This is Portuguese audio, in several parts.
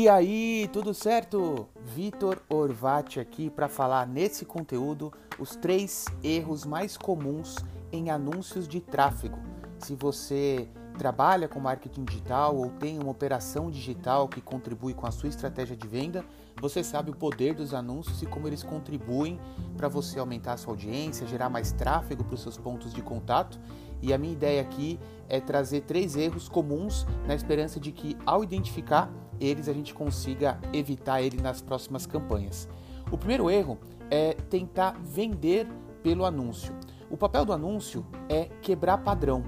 E aí, tudo certo? Vitor Orvati aqui para falar nesse conteúdo os três erros mais comuns em anúncios de tráfego. Se você trabalha com marketing digital ou tem uma operação digital que contribui com a sua estratégia de venda, você sabe o poder dos anúncios e como eles contribuem para você aumentar a sua audiência, gerar mais tráfego para os seus pontos de contato. E a minha ideia aqui é trazer três erros comuns na esperança de que, ao identificar eles, a gente consiga evitar ele nas próximas campanhas. O primeiro erro é tentar vender pelo anúncio. O papel do anúncio é quebrar padrão,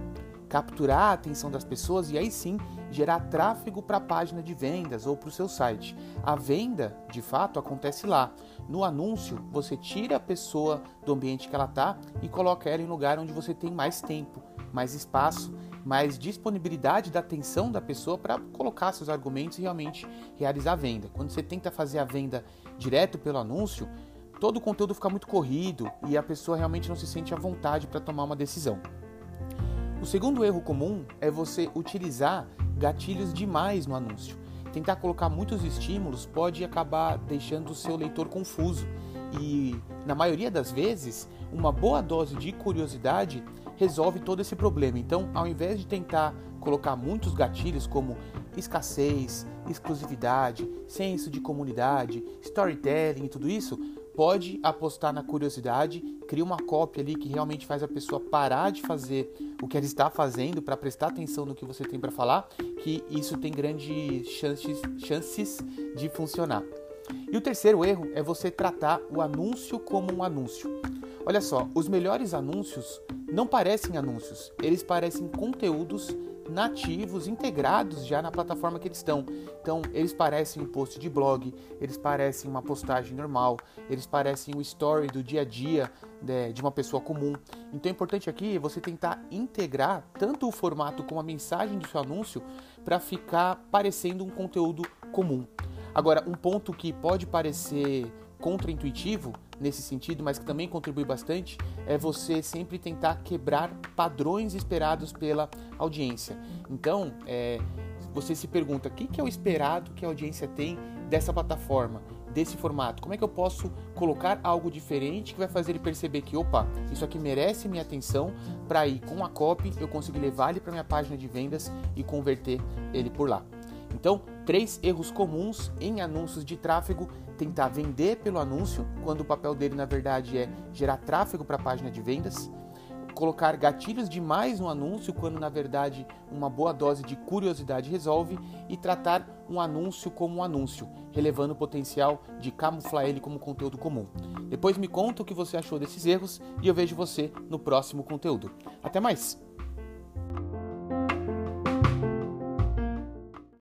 capturar a atenção das pessoas e aí sim gerar tráfego para a página de vendas ou para o seu site. A venda, de fato, acontece lá. No anúncio, você tira a pessoa do ambiente que ela está e coloca ela em lugar onde você tem mais tempo, mais espaço, mais disponibilidade da atenção da pessoa para colocar seus argumentos e realmente realizar a venda. Quando você tenta fazer a venda direto pelo anúncio, todo o conteúdo fica muito corrido e a pessoa realmente não se sente à vontade para tomar uma decisão. O segundo erro comum é você utilizar gatilhos demais no anúncio. Tentar colocar muitos estímulos pode acabar deixando o seu leitor confuso e, na maioria das vezes, uma boa dose de curiosidade resolve todo esse problema. Então, ao invés de tentar colocar muitos gatilhos como escassez, exclusividade, senso de comunidade, storytelling e tudo isso, pode apostar na curiosidade, cria uma cópia ali que realmente faz a pessoa parar de fazer o que ela está fazendo para prestar atenção no que você tem para falar, que isso tem grandes chances, chances de funcionar. E o terceiro erro é você tratar o anúncio como um anúncio. Olha só, os melhores anúncios não parecem anúncios, eles parecem conteúdos nativos, integrados já na plataforma que eles estão. Então, eles parecem um post de blog, eles parecem uma postagem normal, eles parecem um story do dia a dia né, de uma pessoa comum. Então, é importante aqui você tentar integrar tanto o formato como a mensagem do seu anúncio para ficar parecendo um conteúdo comum. Agora, um ponto que pode parecer contraintuitivo nesse sentido, mas que também contribui bastante, é você sempre tentar quebrar padrões esperados pela audiência. Então, é, você se pergunta o que, que é o esperado que a audiência tem dessa plataforma, desse formato? Como é que eu posso colocar algo diferente que vai fazer ele perceber que, opa, isso aqui merece minha atenção para ir com a copy eu conseguir levar ele para minha página de vendas e converter ele por lá. Então, três erros comuns em anúncios de tráfego: tentar vender pelo anúncio, quando o papel dele na verdade é gerar tráfego para a página de vendas, colocar gatilhos demais no anúncio, quando na verdade uma boa dose de curiosidade resolve, e tratar um anúncio como um anúncio, relevando o potencial de camuflar ele como conteúdo comum. Depois me conta o que você achou desses erros e eu vejo você no próximo conteúdo. Até mais!